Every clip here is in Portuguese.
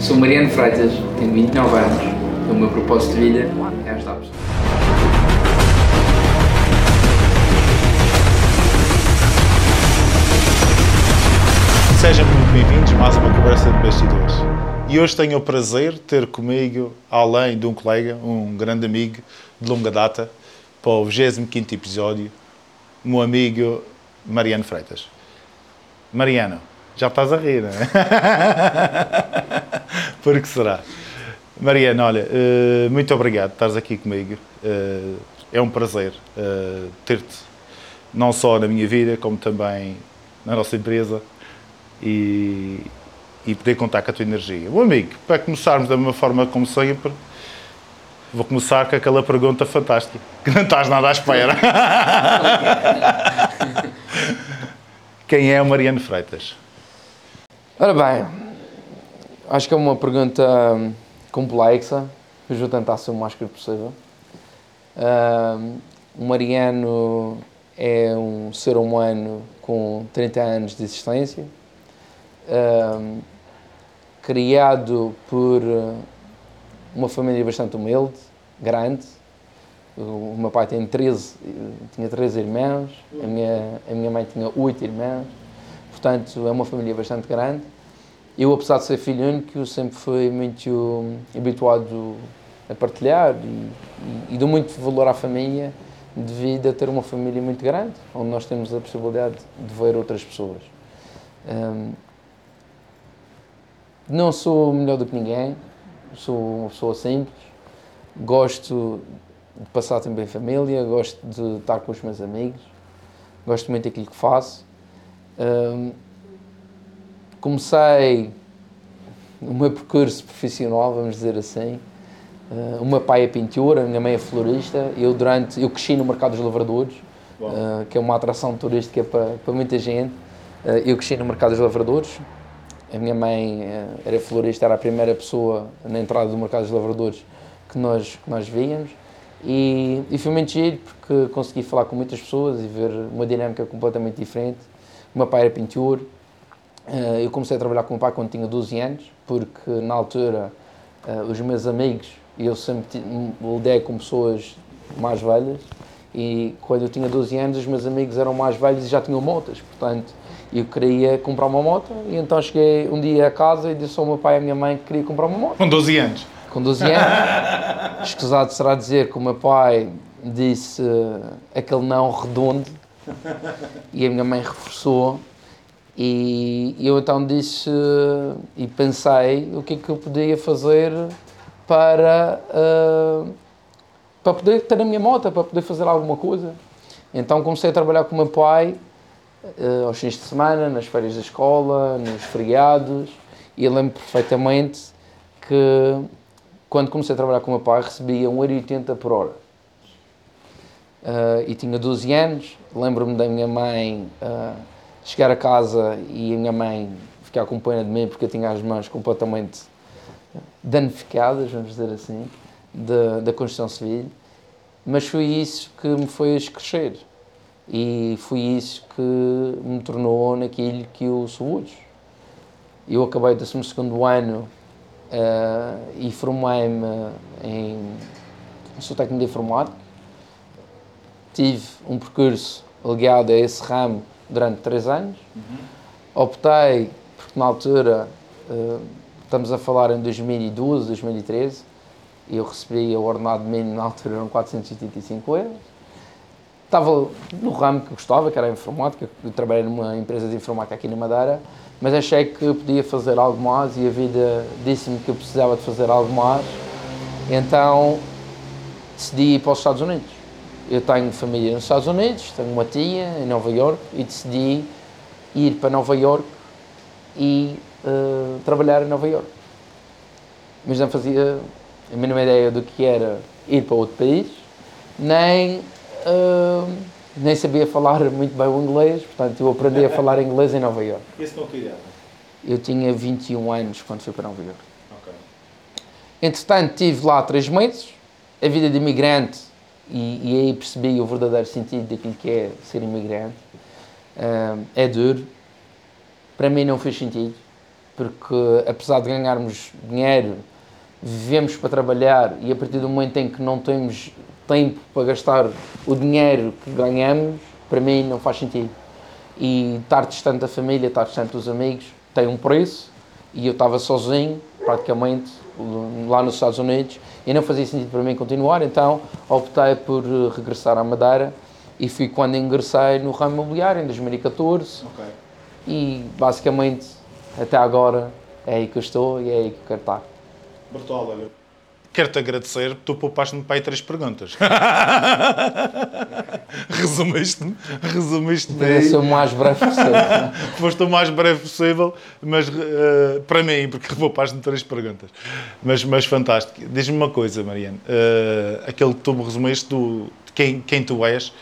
Sou Mariano Freitas, tenho 29 anos. O meu propósito de vida é ajudar pessoas. Sejam muito bem-vindos mais uma conversa de bastidores. E hoje tenho o prazer de ter comigo, além de um colega, um grande amigo de longa data, para o 25 episódio, o meu amigo Mariano Freitas. Mariano, já estás a rir, não é? Por que será? Mariano, olha, eh, muito obrigado por estares aqui comigo. Eh, É um prazer eh, ter-te, não só na minha vida, como também na nossa empresa e, e poder contar com a tua energia. Meu amigo, para começarmos da mesma forma como sempre, vou começar com aquela pergunta fantástica, que não estás nada à espera. Quem é o Mariano Freitas? Ora bem, acho que é uma pergunta hum, complexa, mas vou tentar ser o mais claro possível. Hum, o Mariano é um ser humano com 30 anos de existência, hum, criado por uh, uma família bastante humilde, grande. O meu pai tem 13, tinha 13 irmãos, a minha, a minha mãe tinha 8 irmãos, portanto é uma família bastante grande. Eu, apesar de ser filho único, sempre fui muito hum, habituado a partilhar e, e, e dou muito valor à família devido a ter uma família muito grande, onde nós temos a possibilidade de ver outras pessoas. Hum, não sou melhor do que ninguém, sou uma pessoa simples, gosto de passar em família, gosto de estar com os meus amigos, gosto muito daquilo que faço. Hum, comecei o meu percurso profissional, vamos dizer assim. Uh, o meu pai é pintor, a minha mãe é florista. Eu durante eu cresci no mercado dos lavradores, uh, que é uma atração turística para, para muita gente. Uh, eu cresci no mercado dos lavradores. A minha mãe uh, era florista, era a primeira pessoa na entrada do mercado dos lavradores que nós que nós víamos. E, e foi muito giro porque consegui falar com muitas pessoas e ver uma dinâmica completamente diferente. O meu pai era pintor, Uh, eu comecei a trabalhar com o meu pai quando tinha 12 anos, porque na altura uh, os meus amigos, eu sempre lidei com pessoas mais velhas, e quando eu tinha 12 anos os meus amigos eram mais velhos e já tinham motas, portanto eu queria comprar uma moto, e então cheguei um dia a casa e disse ao meu pai e à minha mãe que queria comprar uma moto. Com 12 anos. Com 12 anos. Escusado será dizer que o meu pai disse uh, aquele não redondo, e a minha mãe reforçou e eu então disse e pensei o que é que eu podia fazer para, uh, para poder ter a minha moto, para poder fazer alguma coisa. Então comecei a trabalhar com o meu pai uh, aos fins de semana, nas férias da escola, nos feriados, e eu lembro perfeitamente que quando comecei a trabalhar com o meu pai recebia 1,80€ por hora. Uh, e tinha 12 anos, lembro-me da minha mãe chegar a casa e a minha mãe ficar com pena de mim porque eu tinha as mãos completamente danificadas, vamos dizer assim, da, da construção civil. Mas foi isso que me fez crescer e foi isso que me tornou naquilo que eu sou hoje. Eu acabei o 12 ano uh, e formei-me em. Sou técnico de informática. Tive um percurso ligado a esse ramo durante três anos. Uhum. Optei, porque na altura, uh, estamos a falar em 2012, 2013, e eu recebi o ordenado mínimo na altura, eram 485 euros. Estava no ramo que gostava, que era a informática, eu trabalhei numa empresa de informática aqui na Madeira, mas achei que eu podia fazer algo mais e a vida disse-me que eu precisava de fazer algo mais. Então decidi ir para os Estados Unidos eu tenho família nos Estados Unidos, tenho uma tia em Nova York e decidi ir para Nova York e uh, trabalhar em Nova York. Mas não fazia a mínima ideia do que era ir para outro país, nem, uh, nem sabia falar muito bem o inglês, portanto eu aprendi a falar inglês em Nova York. Esse não que Eu tinha 21 anos quando fui para Nova York. Okay. Entretanto, estive lá três meses, a vida de imigrante e, e, aí percebi o verdadeiro sentido daquilo que é ser imigrante. Uh, é duro. Para mim não fez sentido. porque apesar de ganharmos dinheiro, vivemos para trabalhar e a partir do momento em que não temos tempo para gastar o dinheiro que ganhamos, para mim não faz sentido. E estar distante da família, estar distante dos amigos, tem um preço e eu estava sozinho, praticamente, lá nos Estados Unidos e não fazia sentido para mim continuar, então optei por regressar à Madeira e fui quando ingressei no ramo imobiliário, em 2014. Okay. E basicamente, até agora, é aí que eu estou e é aí que eu quero estar. Bertola, quero-te agradecer, tu poupaste-me para aí três perguntas. resumiste-me, resumiste-me. Ser o mais breve possível. Foste o mais breve possível, mas uh, para mim, porque poupaste-me três perguntas. Mas, mas fantástico. Diz-me uma coisa, Mariana. Uh, aquele que tu me resumiste do, de quem, quem tu és, uh,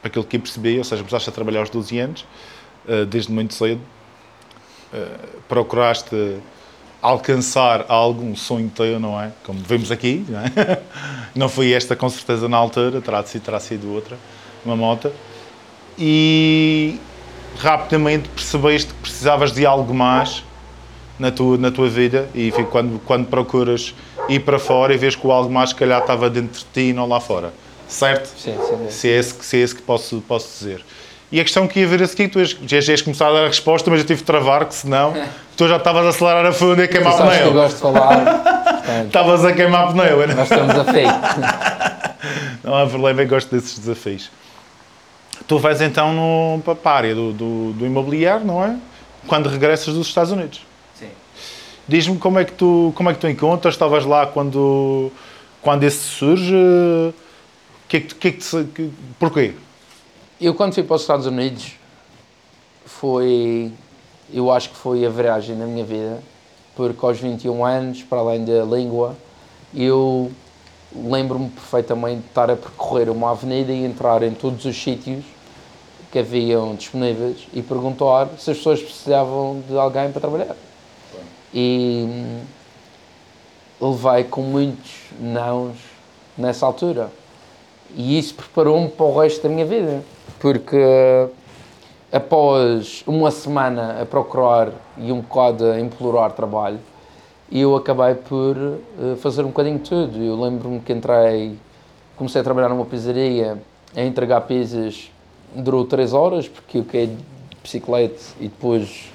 para aquilo que eu percebi, ou seja, começaste a trabalhar aos 12 anos, uh, desde muito cedo, procuraste alcançar algum sonho teu, não é? Como vemos aqui, não, é? não foi esta com certeza na altura, terá sido, terá sido outra, uma moto. E rapidamente percebeste que precisavas de algo mais na tua, na tua vida e quando, quando procuras ir para fora e vês que o algo mais, se calhar, estava dentro de ti e não lá fora. Certo? Sim, sim. Se é esse, se é esse que posso, posso dizer. E a questão que ia ver a seguir, tu já, já és começar a dar a resposta, mas eu tive de travar, que senão tu já estavas a acelerar a fundo e a queimar pneu. que eu gosto de falar. Estavas a queimar pneu, não? Nós estamos a fake. Não há problema, eu gosto desses desafios. Tu vais então no, para a área do, do, do imobiliário, não é? Quando regressas dos Estados Unidos. Sim. Diz-me como é que tu como é que tu encontras? Estavas lá quando quando esse surge? O que é que, que, é que porquê? Eu, quando fui para os Estados Unidos, foi. Eu acho que foi a viragem na minha vida, porque aos 21 anos, para além da língua, eu lembro-me perfeitamente de estar a percorrer uma avenida e entrar em todos os sítios que haviam disponíveis e perguntar se as pessoas precisavam de alguém para trabalhar. E hum, levei com muitos nãos nessa altura. E isso preparou-me para o resto da minha vida porque após uma semana a procurar e um bocado a implorar trabalho, eu acabei por eh, fazer um bocadinho de tudo. Eu lembro-me que entrei, comecei a trabalhar numa pizzaria, a entregar pizzas, durou 3 horas, porque eu caí de bicicleta e depois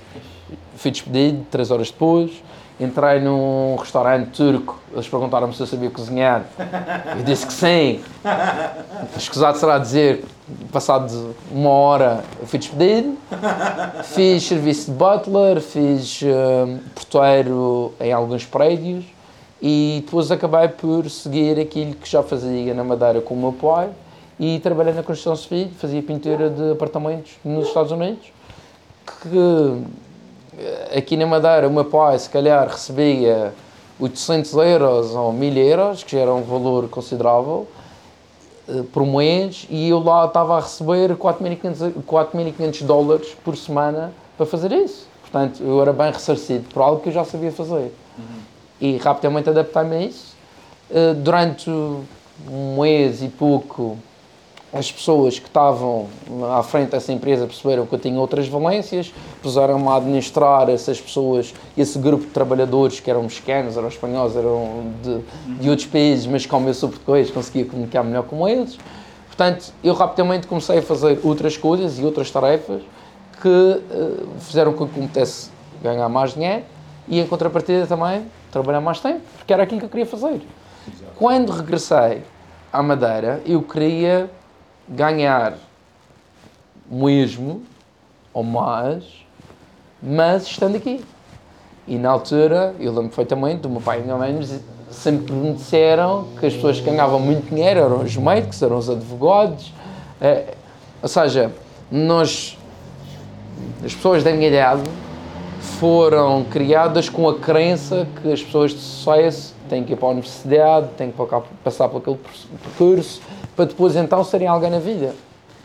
fui despedido, 3 horas depois. Entrei num restaurante turco, eles perguntaram-me se eu sabia cozinhar. Eu disse que sim. Escusado será dizer, passado uma hora eu fui despedido. Fiz serviço de butler, fiz uh, porteiro em alguns prédios e depois acabei por seguir aquilo que já fazia na Madeira com o meu pai e trabalhei na construção civil, fazia pintura de apartamentos nos Estados Unidos. Que aqui na Madeira meu pai se calhar recebia 800 euros ou 1000 euros, que já era um valor considerável, uh, por mês, e eu lá estava a receber 4.500 dólares por semana para fazer isso. Portanto, eu era bem ressarcido por algo que eu já sabia fazer. Uhum. E rapidamente adaptei-me a isso. Uh, durante um mês e pouco as pessoas que estavam à frente dessa empresa perceberam que eu tinha outras valências, puseram-me a administrar essas pessoas, esse grupo de trabalhadores que eram mexicanos, eram espanhóis, eram de, de outros países, mas como eu sou português, conseguia comunicar melhor com eles. Portanto, eu rapidamente comecei a fazer outras coisas e outras tarefas que uh, fizeram com que eu pudesse ganhar mais dinheiro e, em contrapartida, também trabalhar mais tempo, porque era aquilo que eu queria fazer. Exato. Quando regressei à Madeira, eu queria ganhar mesmo ou mais, mas estando aqui. E na altura, eu lembro perfeitamente, o meu pai e minha mãe sempre me disseram que as pessoas que ganhavam muito dinheiro eram os médicos, eram os advogados. É, ou seja, nós, as pessoas da minha idade, foram criadas com a crença que as pessoas de sucesso têm que ir para a universidade, têm que passar por aquele percurso, para depois então serem alguém na vida.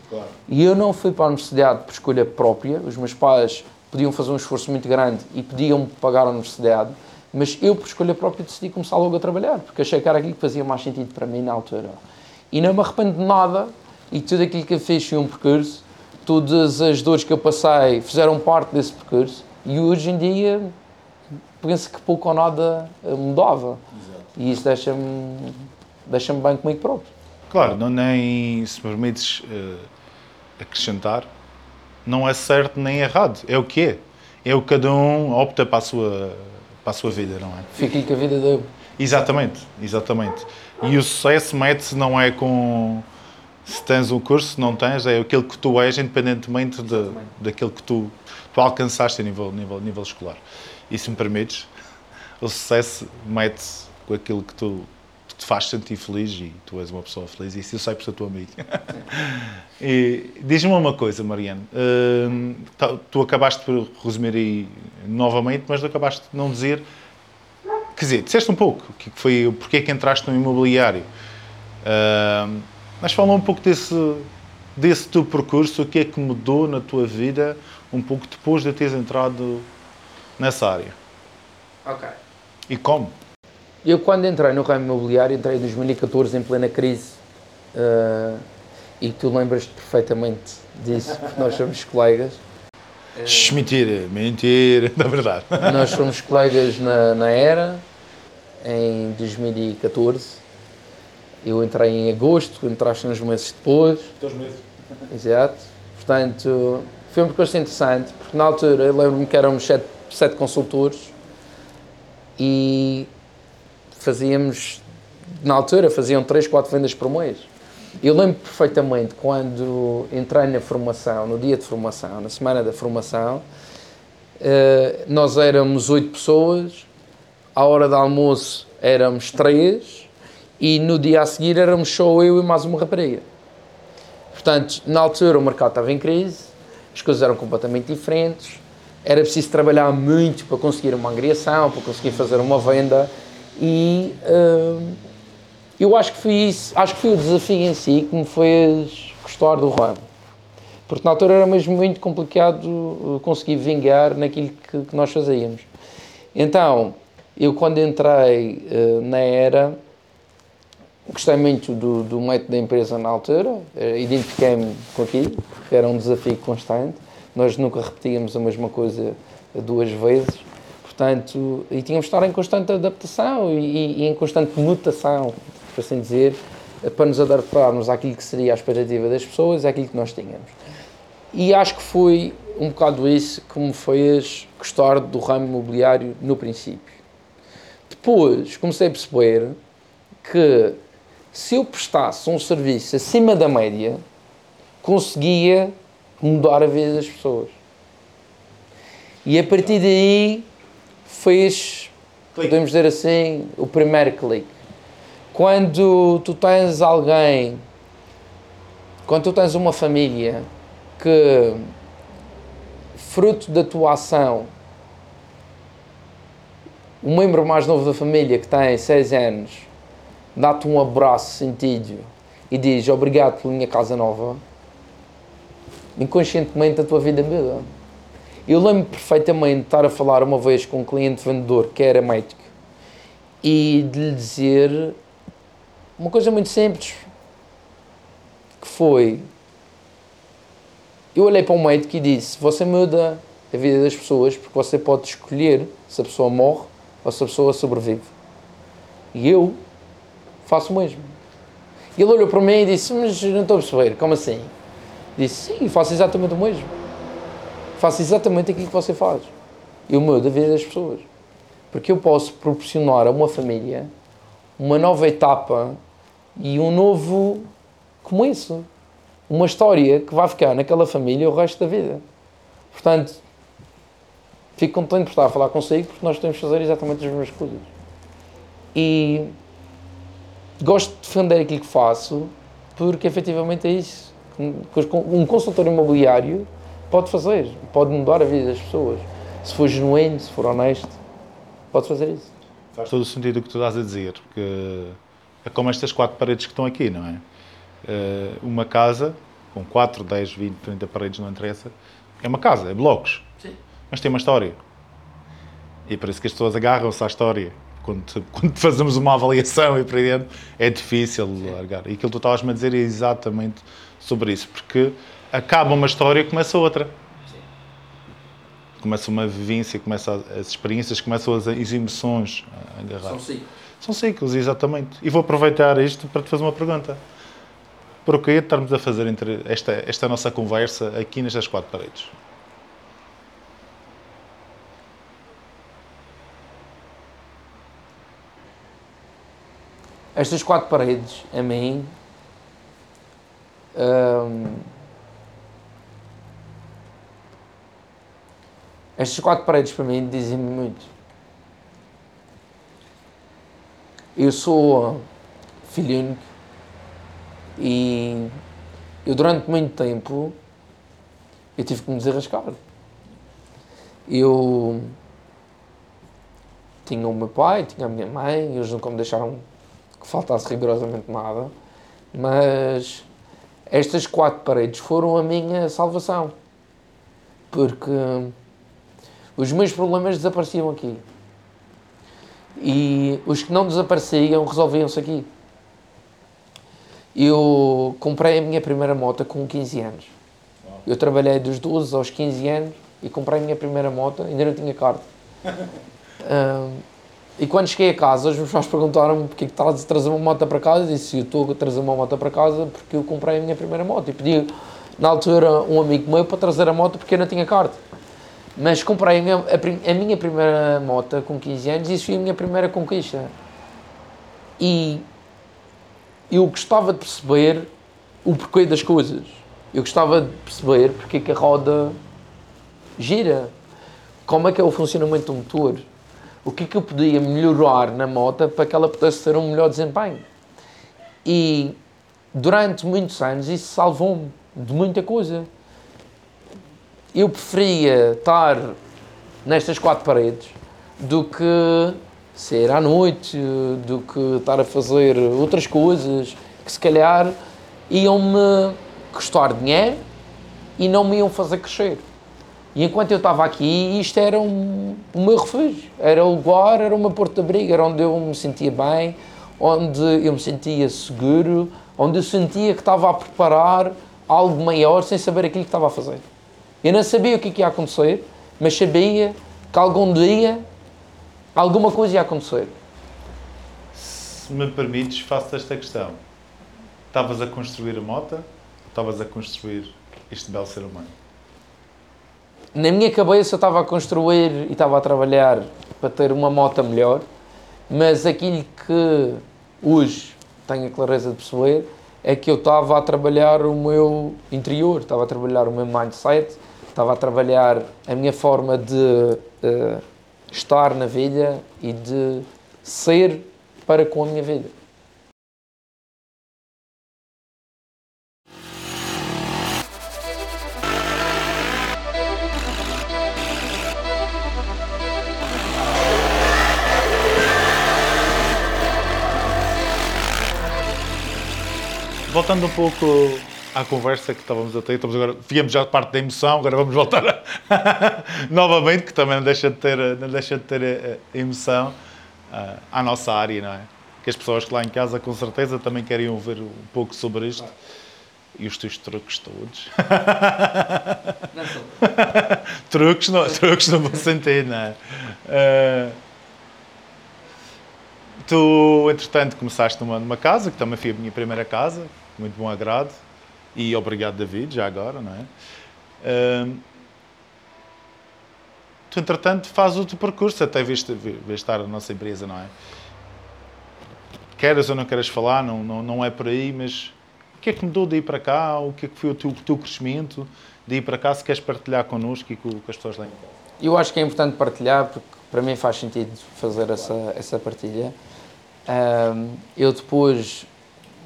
Claro. E eu não fui para a universidade por escolha própria, os meus pais podiam fazer um esforço muito grande e podiam pagar a universidade, mas eu por escolha própria decidi começar logo a trabalhar, porque achei que era aquilo que fazia mais sentido para mim na altura. E não me arrependo de nada, e tudo aquilo que eu fiz foi um percurso, todas as dores que eu passei fizeram parte desse percurso, E hoje em dia penso que pouco ou nada mudava. Exato. E isso deixa-me deixa bem comigo próprio. Claro, não, nem se permites uh, acrescentar, não é certo nem errado, é o que é. É o que cada um opta para a sua, para a sua vida, não é? Fica que a vida deu. Exatamente, exatamente. E o sucesso mete-se não é com se tens um curso, se não tens, é aquilo que tu és, independentemente de, daquilo que tu, tu alcançaste a nível, nível, nível escolar. E se me permites, o sucesso mete-se com aquilo que tu te faz sentir feliz e tu és uma pessoa feliz, e isso eu sei por ser tua amiga. e diz-me uma coisa, Mariano. Uh, tu acabaste por resumir aí novamente, mas acabaste de não dizer. Quer dizer, disseste um pouco que foi porque é que entraste no imobiliário. Uh, mas fala um pouco desse, desse teu percurso, o que é que mudou na tua vida um pouco depois de teres entrado nessa área. Ok. E como? Eu, quando entrei no ramo imobiliário, entrei em 2014, em plena crise. Uh, e tu lembras-te perfeitamente disso, porque nós somos colegas. Uh, mentira, mentira, na verdade. Nós somos colegas na, na ERA, em 2014. Eu entrei em agosto, tu entraste uns meses depois. Dois meses. Exato. Portanto, foi um percurso interessante, porque na altura eu lembro-me que éramos sete, sete consultores e fazíamos, na altura, faziam 3, 4 vendas por mês. Eu lembro perfeitamente quando entrei na formação, no dia de formação, na semana da formação, eh, nós éramos 8 pessoas, à hora do almoço éramos 3 e no dia a seguir éramos só eu e mais uma rapariga. Portanto, na altura o mercado estava em crise, as coisas eram completamente diferentes, era preciso trabalhar muito para conseguir uma angriação, para conseguir fazer uma venda e uh, eu acho que foi isso, acho que foi o desafio em si que me fez gostar do ramo. Porque na altura era mesmo muito complicado conseguir vingar naquilo que, que nós fazíamos. Então, eu quando entrei uh, na era, gostei muito do, do método da empresa na altura, uh, identifiquei-me com aquilo, era um desafio constante. Nós nunca repetíamos a mesma coisa duas vezes Portanto, e tínhamos de estar em constante adaptação e, e em constante mutação, por assim dizer, para nos adaptarmos àquilo que seria a expectativa das pessoas àquilo que nós tínhamos. E acho que foi um bocado isso que me fez gostar do ramo imobiliário no princípio. Depois comecei a perceber que se eu prestasse um serviço acima da média, conseguia mudar a vida das pessoas. E a partir daí fez, clique. podemos dizer assim, o primeiro clique. Quando tu tens alguém, quando tu tens uma família que, fruto da tua ação, o membro mais novo da família que tem 6 anos dá-te um abraço sentido e diz obrigado pela minha casa nova, inconscientemente a tua vida muda. Eu lembro perfeitamente de estar a falar uma vez com um cliente vendedor que era médico e de lhe dizer uma coisa muito simples que foi eu olhei para um médico e disse você muda a vida das pessoas porque você pode escolher se a pessoa morre ou se a pessoa sobrevive e eu faço o mesmo ele olhou para mim e disse mas não estou a perceber, como assim? Disse sim, faço exatamente o mesmo faço exatamente aquilo que você faz. E o meu vida das pessoas. Porque eu posso proporcionar a uma família uma nova etapa e um novo começo. Uma história que vai ficar naquela família o resto da vida. Portanto, fico contente por estar a falar consigo porque nós temos de fazer exatamente as mesmas coisas. E gosto de defender aquilo que faço porque efetivamente é isso. Um consultor imobiliário pode fazer, pode mudar a vida das pessoas. Se for genuíno, se for honesto, pode fazer isso. Faz todo o sentido o que tu estás a dizer, porque é como estas quatro paredes que estão aqui, não é? Eh, uma casa com 4, 10, 20, 30 paredes, não interessa, é uma casa, é blocos. Sim. Mas tem uma história. E é por isso que as pessoas agarram-se à história. Quando, quando, fazemos uma avaliação e para dentro, é difícil largar. E aquilo que tu estavas-me a dizer é exatamente sobre isso, porque acaba uma história e começa outra. começa uma vivência, começa as experiências, começam as, as emoções a agarrar. São ciclos. São ciclos, exatamente. E vou aproveitar isto para te fazer uma pergunta. Porquê estarmos a fazer entre esta, esta nossa conversa aqui nestas quatro paredes? Estas quatro paredes, a mim, hum, estas quatro paredes para mim dizem-me muito. Eu sou filho único e eu durante muito tempo eu tive que me desarrascar. Eu tinha o meu pai, tinha a minha mãe, eles nunca me deixaram que faltasse rigorosamente nada, mas estas quatro paredes foram a minha salvação, porque os meus problemas desapareciam aqui e os que não desapareciam resolviam-se aqui. Eu comprei a minha primeira moto com 15 anos. Eu trabalhei dos 12 aos 15 anos e comprei a minha primeira moto, ainda não tinha carta. Um, e quando cheguei a casa, os meus pais perguntaram-me porque é que estás a trazer uma moto para casa. E disse: Eu estou a trazer uma moto para casa porque eu comprei a minha primeira moto. E pedi, na altura, um amigo meu para trazer a moto porque eu não tinha carta. Mas comprei a minha, a, a minha primeira moto com 15 anos e isso foi a minha primeira conquista. E eu gostava de perceber o porquê das coisas. Eu gostava de perceber porque é que a roda gira. Como é que é o funcionamento do motor. O que é que eu podia melhorar na moto para que ela pudesse ter um melhor desempenho. E durante muitos anos isso salvou-me de muita coisa. Eu preferia estar nestas quatro paredes do que sair à noite, do que estar a fazer outras coisas que se calhar iam-me custar dinheiro e não me iam fazer crescer. E enquanto eu estava aqui, isto era um, o meu refúgio, era o lugar, era o meu porto de abrigo, era onde eu me sentia bem, onde eu me sentia seguro, onde eu sentia que estava a preparar algo maior sem saber aquilo que estava a fazer. Eu não sabia o que, ia acontecer, mas sabia que algum dia alguma coisa ia acontecer. Se me permites, faço esta questão. Estavas a construir a moto? Estavas a construir este belo ser humano? Na minha cabeça eu estava a construir e estava a trabalhar para ter uma moto melhor, mas aquilo que hoje tenho a clareza de perceber é que eu estava a trabalhar o meu interior, estava a trabalhar o meu mindset, estava a trabalhar a minha forma de uh, estar na vida e de ser para com a minha vida. Voltando um pouco à conversa que estávamos a ter, estamos agora, viemos já parte da emoção, agora vamos voltar a, novamente, que também não deixa de ter, não deixa de ter eh, emoção uh, à nossa área, não é? Que as pessoas que lá em casa, com certeza, também querem ouvir um pouco sobre isto. E os teus truques todos. Não sou. não, truques não vou sentir, não é? Uh, tu, entretanto, começaste numa, numa casa, que também foi a minha primeira casa, muito bom agrado. E obrigado, David, já agora, não é? tu, entretanto, fazes o teu percurso, até viste, viste estar a nossa empresa, não é? Queres ou não queres falar, não, não, não é por aí, mas o que é que mudou ir para cá? O que é que foi o teu, o teu crescimento de ir para cá? Se queres partilhar connosco e com, com as pessoas lá em casa. Eu acho que é importante partilhar, porque para mim faz sentido fazer essa, essa partilha. Um, eu depois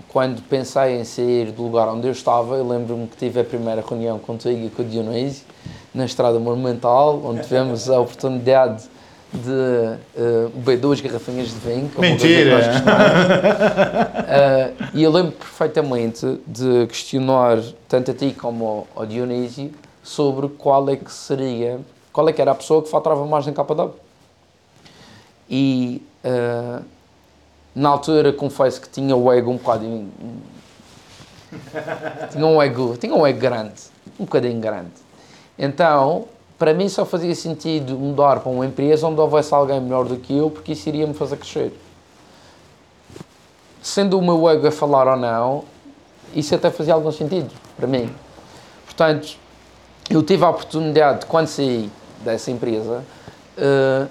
quando pensei em sair do lugar onde eu estava, eu lembro-me que tive a primeira reunião contigo e com o Dionísio, na Estrada Monumental, onde tivemos a oportunidade de uh, beber duas garrafinhas de vinho. Mentira! uh, e eu lembro perfeitamente de questionar tanto a ti como ao, ao Dionísio sobre qual é que seria, qual é que era a pessoa que faltava mais na capa d'água. E uh, na altura confesso que tinha o ego um bocadinho. tinha um ego, tinha um ego grande, um bocadinho grande. Então para mim só fazia sentido mudar para uma empresa onde houvesse alguém melhor do que eu, porque isso iria me fazer crescer. Sendo o meu ego a falar ou não, isso até fazia algum sentido para mim. Portanto, eu tive a oportunidade, quando saí dessa empresa, uh,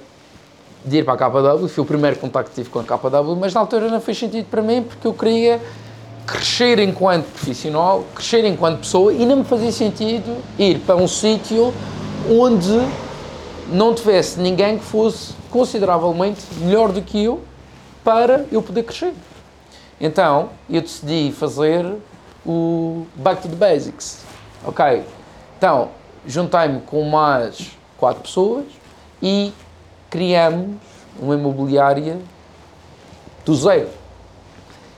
de ir para a KW, foi o primeiro contacto que tive com a KW, mas na altura não fez sentido para mim porque eu queria crescer enquanto profissional, crescer enquanto pessoa e não me fazia sentido ir para um sítio onde não tivesse ninguém que fosse consideravelmente melhor do que eu para eu poder crescer. Então, eu decidi fazer o Back to the Basics. Ok? Então, juntei-me com mais quatro pessoas e criamos uma imobiliária do zero.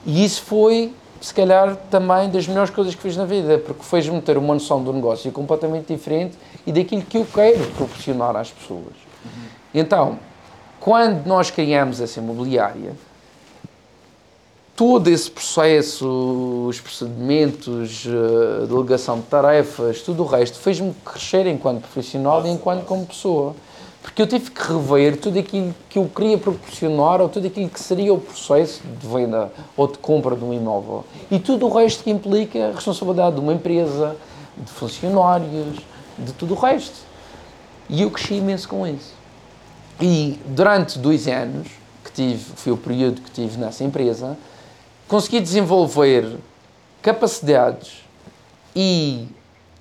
E isso foi, se calhar, também das melhores coisas que fiz na vida, porque fez-me ter uma noção do negócio completamente diferente e daquilo que eu quero proporcionar às pessoas. Uhum. Então, quando nós criamos essa imobiliária, todo esse processo, os procedimentos, a eh, delegação de tarefas, tudo o resto, fez-me crescer enquanto profissional e enquanto como pessoa porque eu tive que rever tudo aquilo que eu queria proporcionar ou tudo aquilo que seria o processo de venda ou de compra de um imóvel. E tudo o resto que implica a responsabilidade de uma empresa, de funcionários, de tudo o resto. E eu cresci imenso com isso. E durante dois anos, que tive, foi o período que tive nessa empresa, consegui desenvolver capacidades e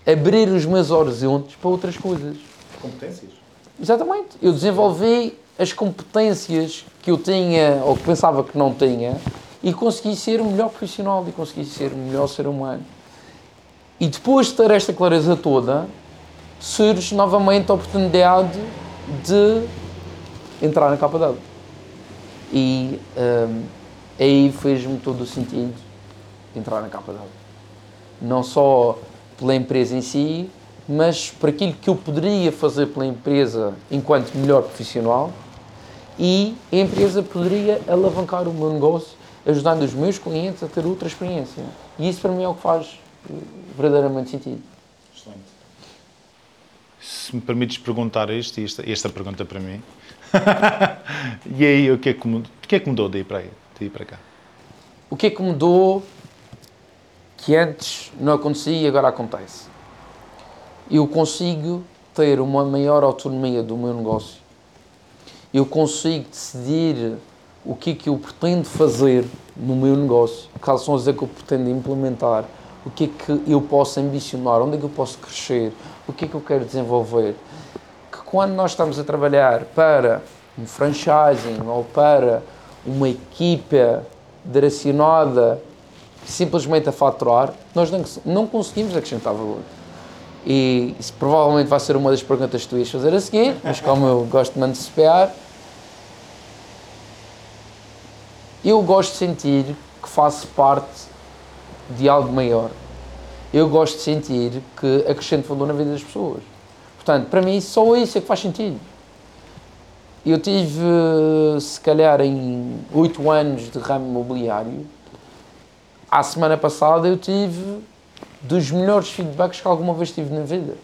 abrir os meus horizontes para outras coisas. Competências? Exatamente. Eu desenvolvi as competências que eu tinha ou que pensava que não tinha e consegui ser o melhor profissional e consegui ser o melhor ser humano. E depois de ter esta clareza toda, surge novamente a oportunidade de entrar na capa d'água. E um, aí fez-me todo o sentido entrar na capa d'água. Não só pela empresa em si, mas por aquilo que eu poderia fazer pela empresa enquanto melhor profissional e a empresa poderia alavancar o meu negócio ajudando os meus clientes a ter outra experiência. E isso para mim é o que faz verdadeiramente sentido. Excelente. Se me permites perguntar isto, esta, esta pergunta para mim, e aí o que, é que mudou, o que é que mudou daí para, aí, daí para cá? O que é que mudou que antes não acontecia e agora acontece? Eu consigo ter uma maior autonomia do meu negócio. Eu consigo decidir o que é que eu pretendo fazer no meu negócio, quais são as que eu pretendo implementar, o que é que eu posso ambicionar, onde é que eu posso crescer, o que é que eu quero desenvolver. Que quando nós estamos a trabalhar para um franchising ou para uma equipa direcionada simplesmente a faturar, nós não conseguimos acrescentar valor. E isso provavelmente vai ser uma das perguntas que tu ias fazer a seguir, mas como eu gosto de me antecipar, eu gosto de sentir que faço parte de algo maior. Eu gosto de sentir que acrescento valor na vida das pessoas. Portanto, para mim, só isso é que faz sentido. Eu tive, se calhar, em oito anos de ramo imobiliário. A semana passada eu tive dos melhores feedbacks que alguma vez tive na vida.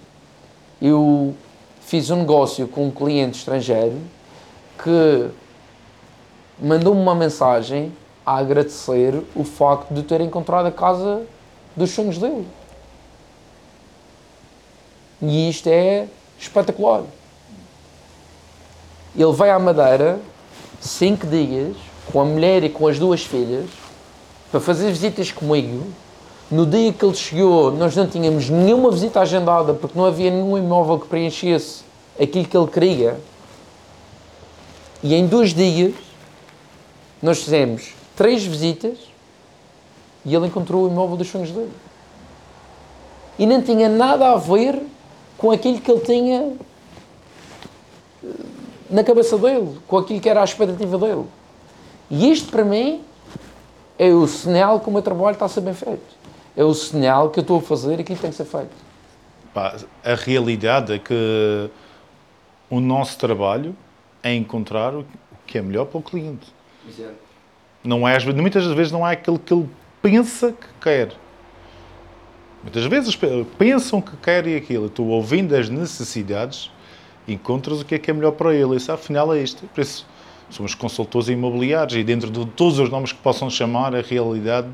Eu fiz um negócio com um cliente estrangeiro que mandou-me uma mensagem a agradecer o facto de ter encontrado a casa dos sonhos dele. E isto é espetacular. Ele veio à Madeira cinco dias com a mulher e com as duas filhas para fazer visitas comigo no dia que ele chegou, nós não tínhamos nenhuma visita agendada porque não havia nenhum imóvel que preenchesse aquilo que ele queria. E em dois dias, nós fizemos três visitas e ele encontrou o imóvel dos sonhos dele. E não tinha nada a ver com aquilo que ele tinha eh, na cabeça dele, com aquilo que era a expectativa dele. E isto, para mim, é o sinal que o meu trabalho está a ser bem feito é o sinal que eu estou a fazer e que tem que ser feito. A realidade é que o nosso trabalho é encontrar o que é melhor para o cliente. Exato. Não é, muitas das vezes não é aquilo que ele pensa que quer. Muitas vezes pensam que querem aquilo. Tu, ouvindo as necessidades, encontras o que é que é melhor para ele. Isso, afinal, é isto. Por isso, somos consultores imobiliários e dentro de todos os nomes que possam chamar, a realidade,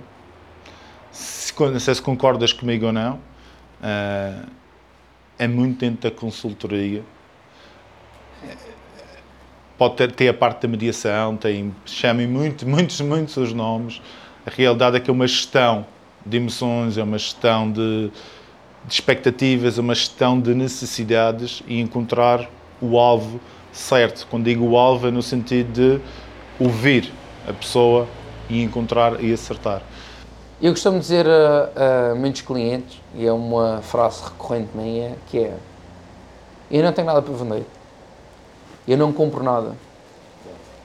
se, não sei se concordas comigo ou não, uh, é muito dentro da consultoria. Pode ter, ter a parte da mediação, tem, chamem muito, muitos, muitos os nomes. A realidade é que é uma gestão de emoções, é uma gestão de, de expectativas, é uma gestão de necessidades e encontrar o alvo certo. Quando digo o alvo é no sentido de ouvir a pessoa e encontrar e acertar. Eu costumo dizer a, a muitos clientes, e é uma frase recorrente minha, que é eu não tenho nada para vender. Eu não compro nada.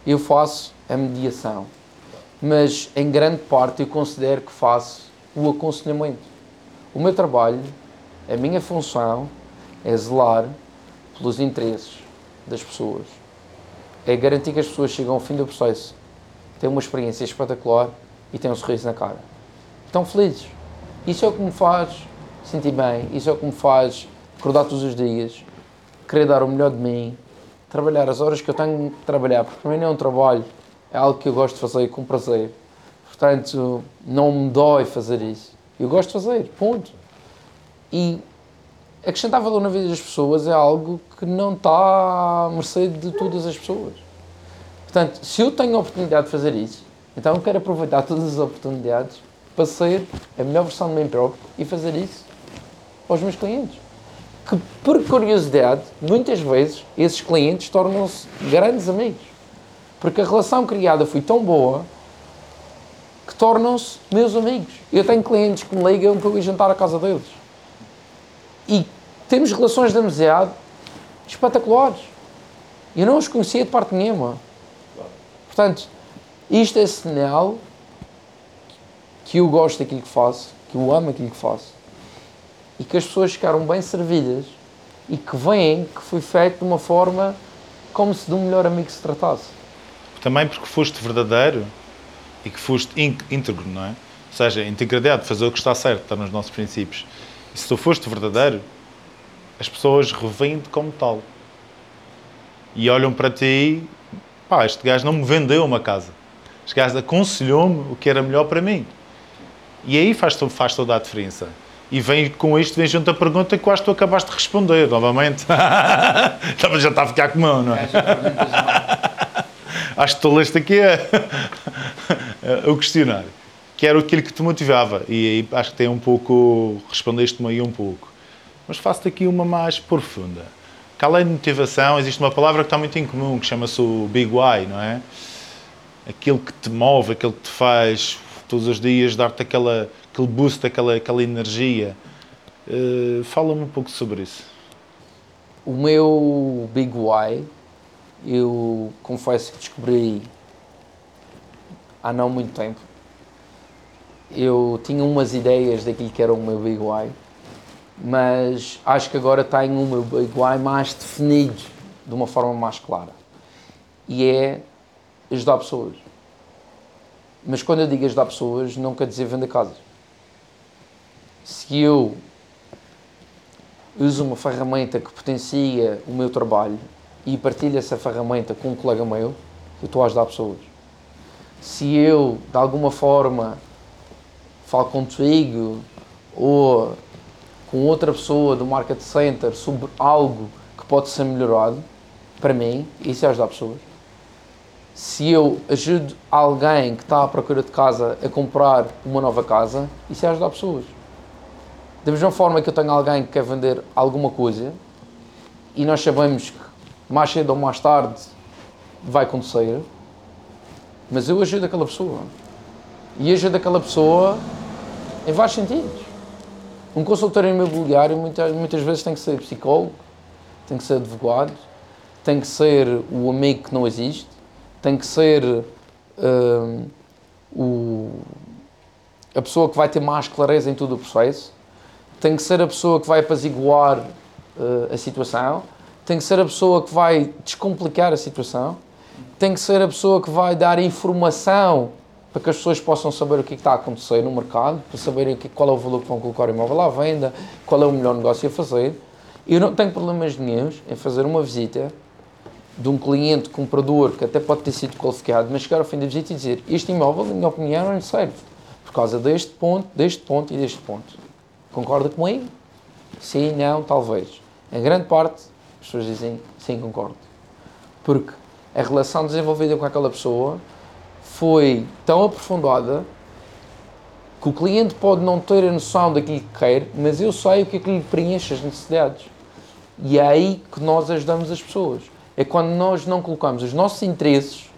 Eu faço a mediação. Mas em grande parte eu considero que faço o aconselhamento. O meu trabalho, a minha função é zelar pelos interesses das pessoas. É garantir que as pessoas chegam ao fim do processo, têm uma experiência espetacular e têm um sorriso na cara. Estão felizes. Isso é o que me faz sentir bem, isso é o que me faz acordar todos os dias, querer dar o melhor de mim, trabalhar as horas que eu tenho de trabalhar, porque para mim não é um trabalho, é algo que eu gosto de fazer com prazer. Portanto, não me dói fazer isso. Eu gosto de fazer, ponto. E acrescentar valor na vida das pessoas é algo que não está à mercê de todas as pessoas. Portanto, se eu tenho a oportunidade de fazer isso, então eu quero aproveitar todas as oportunidades para ser a melhor versão de mim próprio e fazer isso aos meus clientes. Que, por curiosidade, muitas vezes esses clientes tornam-se grandes amigos. Porque a relação criada foi tão boa que tornam-se meus amigos. Eu tenho clientes que me ligam para eu ir jantar à casa deles. E temos relações de amizade espetaculares. Eu não os conhecia de parte nenhuma. Portanto, isto é sinal que eu gosto daquilo que faço, que eu amo aquilo que faço e que as pessoas ficaram bem servidas e que veem que foi feito de uma forma como se de um melhor amigo se tratasse. Também porque foste verdadeiro e que foste íntegro, não é? Ou seja, integridade, fazer o que está certo, está nos nossos princípios. E se tu foste verdadeiro, as pessoas revêm-te como tal. E olham para ti, pá, este gajo não me vendeu uma casa. Este gajo aconselhou-me o que era melhor para mim. E aí faz, faz toda a diferença. E vem com isto, vem junto a pergunta que que tu acabaste de responder novamente. já está a ficar com mão, não é? acho que tu leste aqui a, o questionário, que era aquilo que te motivava. E aí acho que tem um pouco, respondeste-me aí um pouco. Mas faço-te aqui uma mais profunda. Que além de motivação, existe uma palavra que está muito em comum, que chama-se o Big Why, não é? Aquilo que te move, aquilo que te faz todos os dias dar-te aquela, aquele boost, aquela, aquela energia. Uh, Fala-me um pouco sobre isso. O meu Big Why eu confesso que descobri há não muito tempo. Eu tinha umas ideias daquilo que era o meu Big Why, mas acho que agora tenho o meu Big Why mais definido, de uma forma mais clara. E é ajudar pessoas. Mas quando eu digo ajudar pessoas, não quer dizer vender casas. Se eu uso uma ferramenta que potencia o meu trabalho e partilho essa ferramenta com um colega meu, eu estou a ajudar pessoas. Se eu, de alguma forma, falo contigo ou com outra pessoa do Market Center sobre algo que pode ser melhorado, para mim, isso é ajudar pessoas. Se eu ajudo alguém que está à procura de casa a comprar uma nova casa, isso é ajudar pessoas. Da mesma forma que eu tenho alguém que quer vender alguma coisa e nós sabemos que mais cedo ou mais tarde vai acontecer, mas eu ajudo aquela pessoa. E ajudo aquela pessoa em vários sentidos. Um consultor imobiliário muitas, muitas vezes tem que ser psicólogo, tem que ser advogado, tem que ser o amigo que não existe, tem que ser uh, o, a pessoa que vai ter mais clareza em todo o processo, tem que ser a pessoa que vai apaziguar uh, a situação, tem que ser a pessoa que vai descomplicar a situação, tem que ser a pessoa que vai dar informação para que as pessoas possam saber o que, é está a acontecer no mercado, para saberem qual é o valor que vão colocar o imóvel à venda, qual é o melhor negócio a fazer. Eu não tenho problemas nenhum em fazer uma visita de um cliente comprador que até pode ter sido qualificado, mas chegar ao fim da visita e dizer este imóvel, na minha opinião, não lhe serve por causa deste ponto, deste ponto e deste ponto. Concorda comigo? Sim, não, talvez. Em grande parte, as pessoas dizem sim, concordo. Porque a relação desenvolvida com aquela pessoa foi tão aprofundada que o cliente pode não ter a noção daquilo que quer, mas eu sei o que é que lhe preenche as necessidades. E é aí que nós ajudamos as pessoas. É quando nós não colocamos os nossos interesses,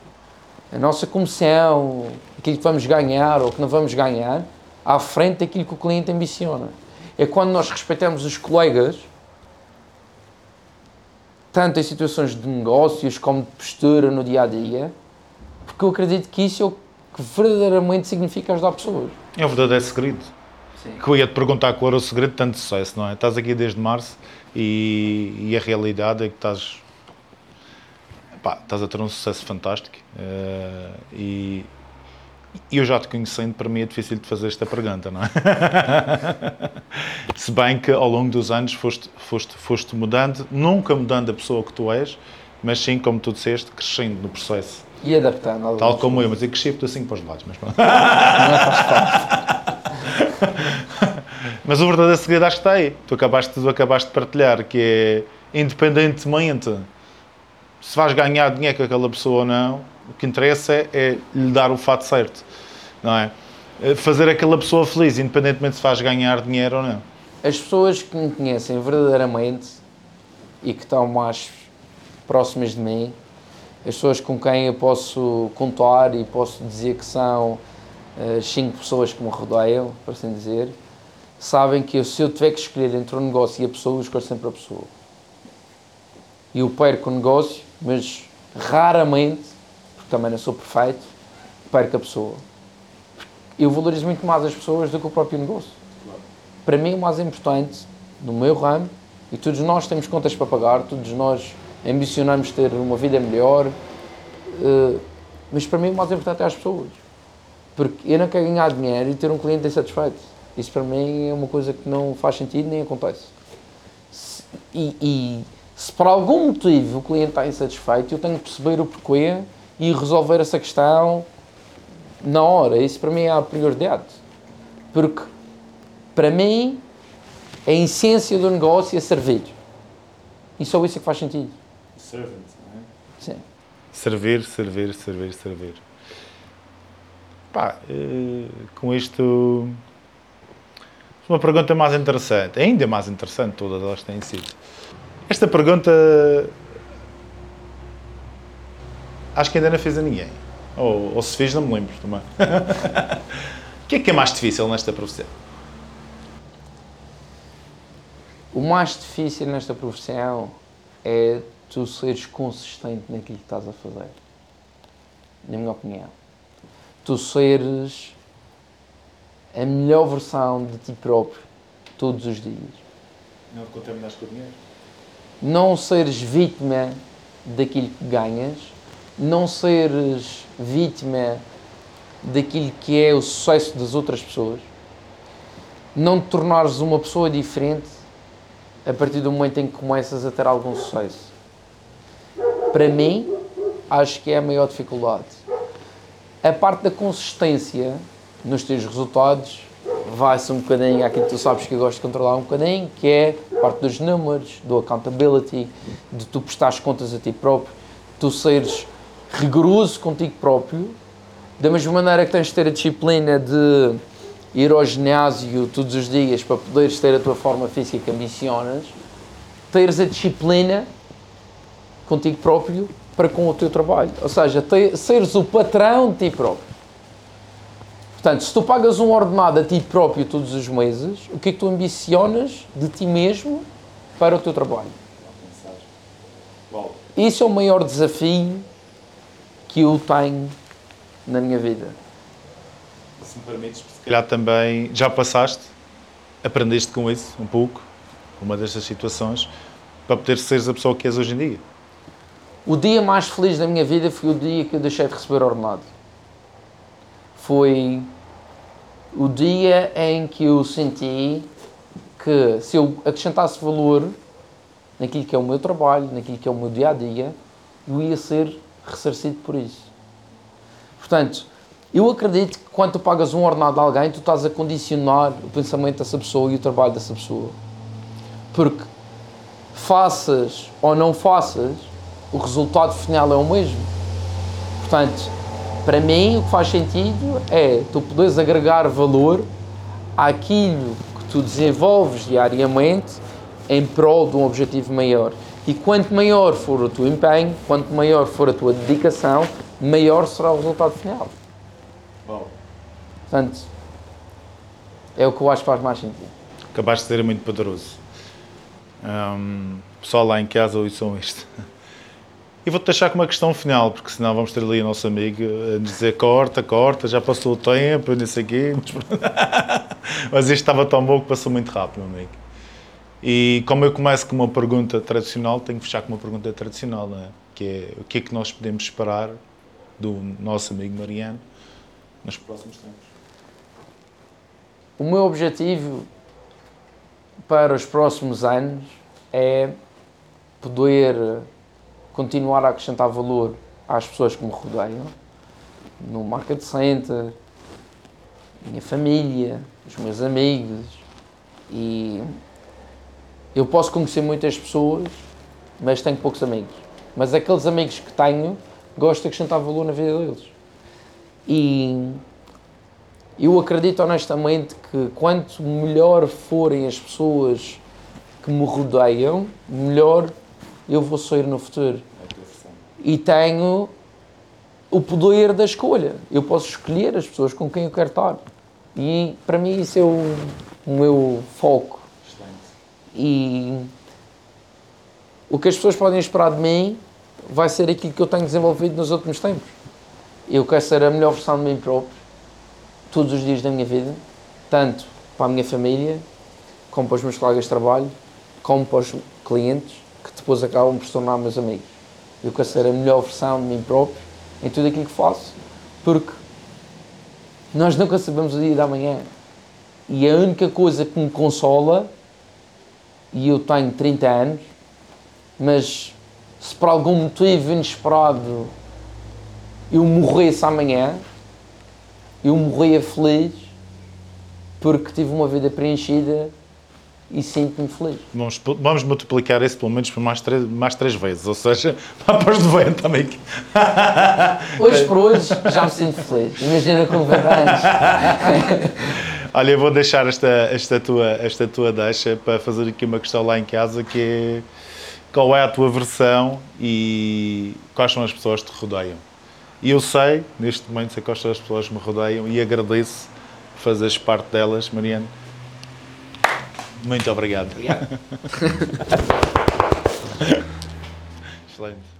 a nossa comissão, aquilo que vamos ganhar ou que não vamos ganhar, à frente daquilo que o cliente ambiciona. É quando nós respeitamos os colegas, tanto em situações de negócios como de postura no dia a dia, porque eu acredito que isso é o que verdadeiramente significa ajudar pessoas. É o verdadeiro segredo. Sim. Que eu ia te perguntar qual era o segredo de tanto sucesso, não é? Estás aqui desde março e, e a realidade é que estás, pá, estás a ter um sucesso fantástico uh, e, e eu já te conhecendo, para mim é difícil de fazer esta pergunta, não é? Se bem que ao longo dos anos foste, foste, foste mudando, nunca mudando a pessoa que tu és, mas sim, como tu disseste, crescendo no processo. E adaptando. Tal como eu, mas eu cresci por assim para os lados. Mas, não é fácil. mas o verdadeiro segredo acho que está aí. Tu acabaste, tu acabaste de partilhar, que é, independentemente se vais ganhar dinheiro com aquela pessoa ou não, o que interessa é, é lhe dar o fato certo, não é? é? Fazer aquela pessoa feliz, independentemente se faz ganhar dinheiro ou não. As pessoas que me conhecem verdadeiramente e que estão mais próximas de mim, as pessoas com quem eu posso contar e posso dizer que são uh, cinco pessoas que me rodeiam, por assim dizer, sabem que eu, se eu tiver que escolher entre o negócio e a pessoa, eu escolho sempre a pessoa. E eu perco o negócio, mas raramente, porque também não sou perfeito, perco a pessoa. Eu valorizo muito mais as pessoas do que o próprio negócio. Para mim, o mais importante no meu ramo, e todos nós temos contas para pagar, todos nós ambicionamos ter uma vida melhor, uh, mas para mim o mais importante é as pessoas. Porque eu não quero ganhar dinheiro e ter um cliente insatisfeito. Isso para mim é uma coisa que não faz sentido nem acontece. E, e se por algum motivo o cliente está insatisfeito, eu tenho que perceber o porquê e resolver essa questão na hora. Isso para mim é a prioridade. Porque para mim a essência do negócio é servir. E só isso é que faz sentido. Servant, não é? Sim. Servir, servir, servir, servir. Pá, eh, com isto. Uma pergunta mais interessante, ainda mais interessante, todas elas têm sido. Esta pergunta. Acho que ainda não fiz a ninguém. Ou, ou se fiz, não me lembro também. o que é que é mais difícil nesta profissão? O mais difícil nesta profissão é tu seres consistente naquilo que estás a fazer. Na minha opinião. Tu seres a melhor versão de ti próprio todos os dias. Não contaminas com o dinheiro? Não seres vítima daquilo que ganhas, não seres vítima daquilo que é o sucesso das outras pessoas, não te tornares uma pessoa diferente a partir do momento em que começas a ter algum sucesso para mim, acho que é a maior dificuldade. A parte da consistência nos teus resultados vai-se um bocadinho àquilo que tu sabes que eu gosto de controlar um bocadinho, que é parte dos números, do accountability, de tu prestares contas a ti próprio, tu seres rigoroso contigo próprio, da mesma maneira que tens de ter a disciplina de ir ao ginásio todos os dias para poderes ter a tua forma física que ambicionas, teres a disciplina contigo próprio para com o teu trabalho. Ou seja, te, seres o patrão de ti próprio. Portanto, se tu pagas um ordenado a ti próprio todos os meses, o que é que tu ambicionas de ti mesmo para o teu trabalho? Isso é o maior desafio que eu tenho na minha vida. Se me permites, se calhar também já passaste, aprendeste com isso um pouco, uma destas situações, para poder seres a pessoa que és hoje em dia. O dia mais feliz da minha vida foi o dia que eu deixei de receber ordenado. Foi o dia em que eu senti que se eu acrescentasse valor naquilo que é o meu trabalho, naquilo que é o meu dia a dia, eu ia ser ressarcido por isso. Portanto, eu acredito que quando tu pagas um ordenado a alguém, tu estás a condicionar o pensamento dessa pessoa e o trabalho dessa pessoa. Porque faças ou não faças, o resultado final é o mesmo. Portanto, para mim, o que faz sentido é tu poderes agregar valor àquilo que tu desenvolves diariamente em prol de um objetivo maior. E quanto maior for o teu empenho, quanto maior for a tua dedicação, maior será o resultado final. Bom. Portanto, é o que eu acho que faz mais sentido. Acabaste de ser muito poderoso. Um, pessoal lá em casa ouçam isto. E vou-te deixar com uma questão final, porque senão vamos ter ali o nosso amigo a dizer corta, corta, já passou o tempo, não sei quê. Mas isto estava tão bom que passou muito rápido, meu amigo. E como eu começo com uma pergunta tradicional, tenho que fechar com uma pergunta tradicional, não é? que é o que é que nós podemos esperar do nosso amigo Mariano nos próximos tempos? O meu objetivo para os próximos anos é poder continuar a acrescentar valor às pessoas que me rodeiam, no market center, minha família, os meus amigos e eu posso conhecer muitas pessoas, mas tenho poucos amigos. Mas aqueles amigos que tenho, gosto de acrescentar valor na vida deles. E eu acredito honestamente que quanto melhor forem as pessoas que me rodeiam, melhor eu vou sair no futuro. E tenho o poder da escolha. Eu posso escolher as pessoas com quem eu quero estar. E para mim isso é o, o meu foco. E o que as pessoas podem esperar de mim vai ser aquilo que eu tenho desenvolvido nos últimos tempos. Eu quero ser a melhor versão de mim próprio todos os dias da minha vida, tanto para a minha família, como para os meus colegas de trabalho, como para os clientes, depois acabam por se tornar meus amigos. Eu quero ser a melhor versão de mim próprio em tudo aquilo que faço, porque nós nunca sabemos o dia da manhã. E a única coisa que me consola, e eu tenho 30 anos, mas se por algum motivo inesperado eu morresse amanhã, eu morria feliz porque tive uma vida preenchida e sinto-me feliz. Vamos, vamos multiplicar isso pelo menos por mais três, mais três vezes, ou seja, para os 90 também. Hoje por hoje já me sinto feliz. Imagina com 90 anos. Olha, eu vou deixar esta, esta, tua, esta tua deixa para fazer aqui uma questão lá em casa que é qual é a tua versão e quais são as pessoas que te rodeiam. E eu sei, neste momento, sei quais são as pessoas que me rodeiam e agradeço fazeres parte delas, Mariano. Muito obrigado. Obrigado. Excelente.